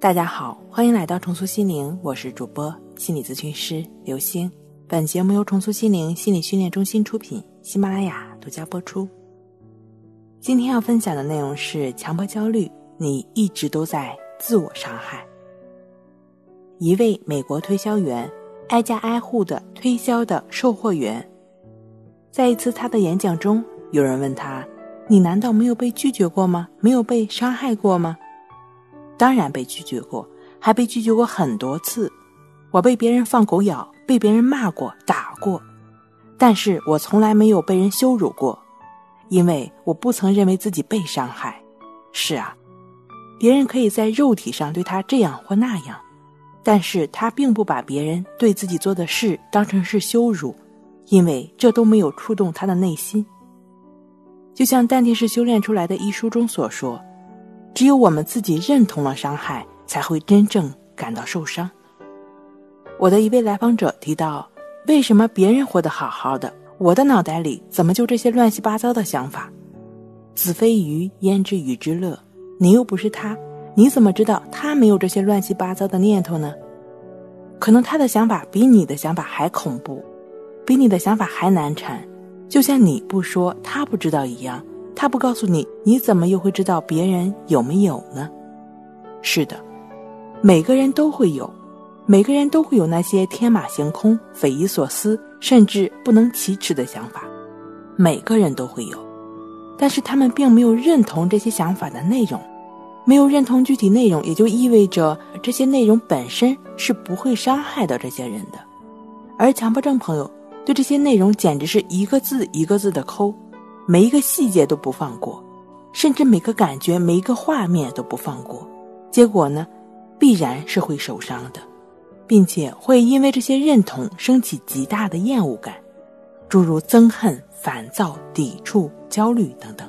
大家好，欢迎来到重塑心灵，我是主播心理咨询师刘星。本节目由重塑心灵心理训练中心出品，喜马拉雅独家播出。今天要分享的内容是强迫焦虑，你一直都在自我伤害。一位美国推销员，挨家挨户的推销的售货员，在一次他的演讲中，有人问他：“你难道没有被拒绝过吗？没有被伤害过吗？”当然被拒绝过，还被拒绝过很多次。我被别人放狗咬，被别人骂过、打过，但是我从来没有被人羞辱过，因为我不曾认为自己被伤害。是啊，别人可以在肉体上对他这样或那样，但是他并不把别人对自己做的事当成是羞辱，因为这都没有触动他的内心。就像丹田式修炼出来的一书中所说。只有我们自己认同了伤害，才会真正感到受伤。我的一位来访者提到：“为什么别人活得好好的，我的脑袋里怎么就这些乱七八糟的想法？”子非鱼，焉知鱼之乐？你又不是他，你怎么知道他没有这些乱七八糟的念头呢？可能他的想法比你的想法还恐怖，比你的想法还难缠，就像你不说，他不知道一样。他不告诉你，你怎么又会知道别人有没有呢？是的，每个人都会有，每个人都会有那些天马行空、匪夷所思，甚至不能启齿的想法，每个人都会有。但是他们并没有认同这些想法的内容，没有认同具体内容，也就意味着这些内容本身是不会伤害到这些人的。而强迫症朋友对这些内容简直是一个字一个字的抠。每一个细节都不放过，甚至每个感觉、每一个画面都不放过，结果呢，必然是会受伤的，并且会因为这些认同升起极大的厌恶感，诸如憎恨、烦躁、抵触、焦虑等等，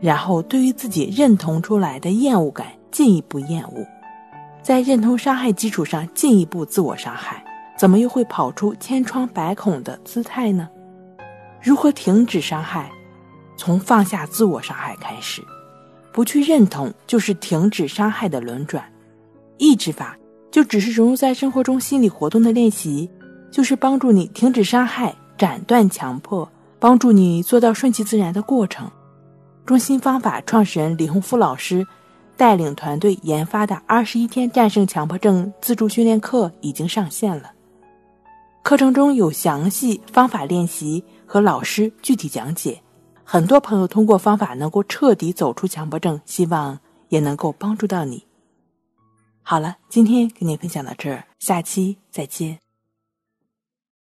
然后对于自己认同出来的厌恶感进一步厌恶，在认同伤害基础上进一步自我伤害，怎么又会跑出千疮百孔的姿态呢？如何停止伤害？从放下自我伤害开始，不去认同就是停止伤害的轮转。抑制法就只是融入在生活中心理活动的练习，就是帮助你停止伤害、斩断强迫，帮助你做到顺其自然的过程。中心方法创始人李洪福老师带领团队研发的二十一天战胜强迫症自助训练课已经上线了，课程中有详细方法练习和老师具体讲解。很多朋友通过方法能够彻底走出强迫症，希望也能够帮助到你。好了，今天跟你分享到这儿，下期再见。